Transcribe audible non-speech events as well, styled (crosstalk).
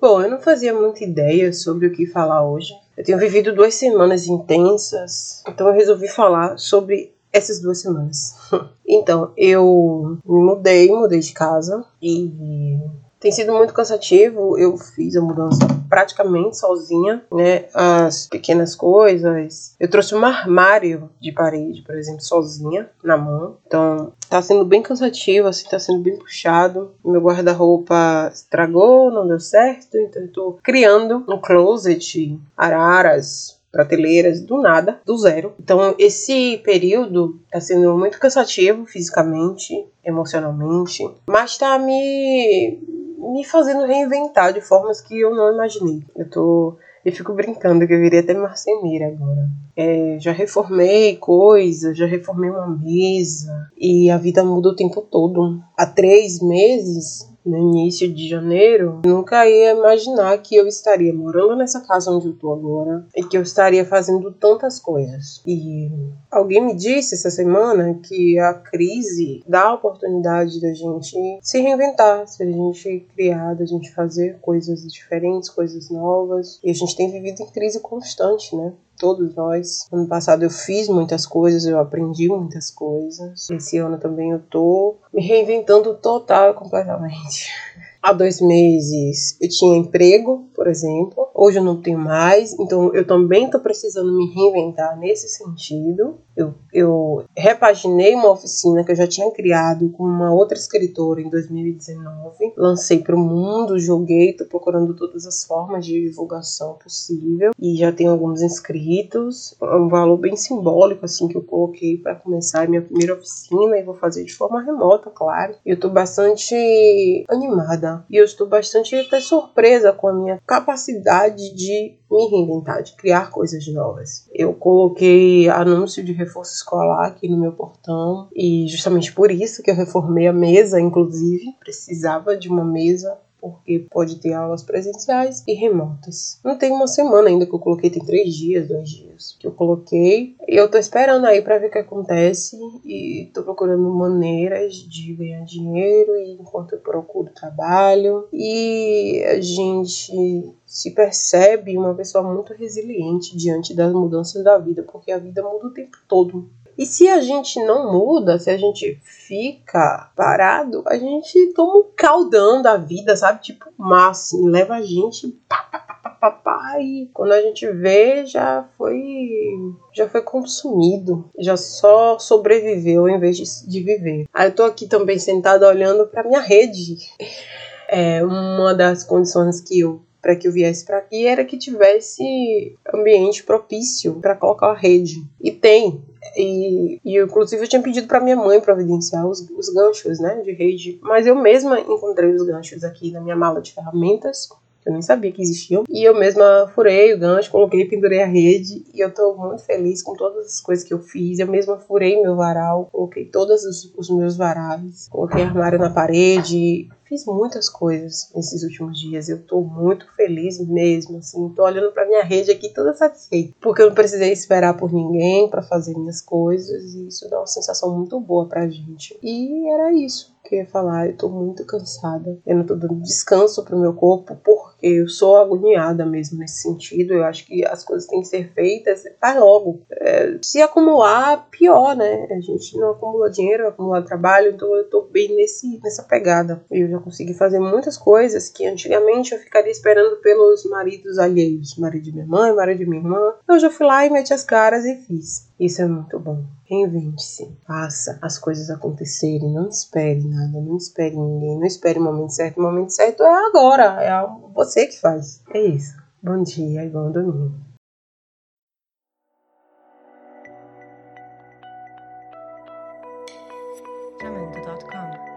Bom, eu não fazia muita ideia sobre o que falar hoje. Eu tenho vivido duas semanas intensas, então eu resolvi falar sobre essas duas semanas. (laughs) então, eu me mudei, mudei de casa e tem sido muito cansativo. Eu fiz a mudança praticamente sozinha, né? As pequenas coisas. Eu trouxe um armário de parede, por exemplo, sozinha na mão. Então, tá sendo bem cansativo, assim, tá sendo bem puxado. Meu guarda-roupa estragou, não deu certo, então eu tô criando um closet, araras, prateleiras do nada, do zero. Então, esse período tá sendo muito cansativo fisicamente, emocionalmente, mas tá me me fazendo reinventar de formas que eu não imaginei. Eu tô. Eu fico brincando que eu viria até marceneira agora. É, já reformei coisas, já reformei uma mesa e a vida muda o tempo todo. Há três meses no início de janeiro, nunca ia imaginar que eu estaria morando nessa casa onde eu tô agora e que eu estaria fazendo tantas coisas. E alguém me disse essa semana que a crise dá a oportunidade da gente se reinventar, se a gente criar, da gente fazer coisas diferentes, coisas novas. E a gente tem vivido em crise constante, né? Todos nós. Ano passado eu fiz muitas coisas, eu aprendi muitas coisas. Esse ano também eu tô me reinventando total e completamente. (laughs) Há dois meses eu tinha emprego, por exemplo. Hoje eu não tenho mais, então eu também estou precisando me reinventar nesse sentido. Eu, eu repaginei uma oficina que eu já tinha criado com uma outra escritora em 2019. Lancei para o mundo, joguei, estou procurando todas as formas de divulgação possível e já tenho alguns inscritos. É um valor bem simbólico assim que eu coloquei para começar a minha primeira oficina e vou fazer de forma remota, claro. Eu estou bastante animada e eu estou bastante até surpresa com a minha capacidade de me reinventar, de criar coisas novas. Eu coloquei anúncio de reforço escolar aqui no meu portão e justamente por isso que eu reformei a mesa, inclusive, precisava de uma mesa porque pode ter aulas presenciais e remotas. Não tem uma semana ainda que eu coloquei, tem três dias, dois dias que eu coloquei. E eu tô esperando aí para ver o que acontece e tô procurando maneiras de ganhar dinheiro enquanto eu procuro trabalho. E a gente se percebe uma pessoa muito resiliente diante das mudanças da vida, porque a vida muda o tempo todo. E se a gente não muda, se a gente fica parado, a gente toma um caldão da vida, sabe? Tipo, mar, assim, leva a gente pá, pá, pá, pá, pá, e quando a gente vê, já foi já foi consumido, já só sobreviveu em vez de, de viver. Aí eu tô aqui também sentada olhando para minha rede. É uma das condições que eu para que eu viesse para aqui era que tivesse ambiente propício para colocar a rede. E tem. E, e inclusive eu tinha pedido para minha mãe providenciar os, os ganchos né, de rede, mas eu mesma encontrei os ganchos aqui na minha mala de ferramentas eu nem sabia que existiam. E eu mesma furei o gancho, coloquei, pendurei a rede e eu tô muito feliz com todas as coisas que eu fiz. Eu mesma furei meu varal, coloquei todos os, os meus varais, coloquei armário na parede, fiz muitas coisas nesses últimos dias. Eu tô muito feliz mesmo, assim. Tô olhando para minha rede aqui toda satisfeita, porque eu não precisei esperar por ninguém para fazer minhas coisas e isso dá uma sensação muito boa pra gente. E era isso que eu ia falar. Eu tô muito cansada. Eu não tô dando descanso pro meu corpo porque eu sou agoniada mesmo nesse sentido. Eu acho que as coisas têm que ser feitas, faz logo. É, se acumular, pior, né? A gente não acumula dinheiro, acumula trabalho, então eu tô bem nesse, nessa pegada. Eu já consegui fazer muitas coisas que antigamente eu ficaria esperando pelos maridos alheios, marido de minha mãe, marido de minha irmã. Eu já fui lá e meti as caras e fiz. Isso é muito bom. Reinvente-se. Faça as coisas acontecerem. Não espere nada. Não espere ninguém. Não espere o momento certo. O momento certo é agora. É você que faz. É isso. Bom dia e bom domingo. Jamendo.com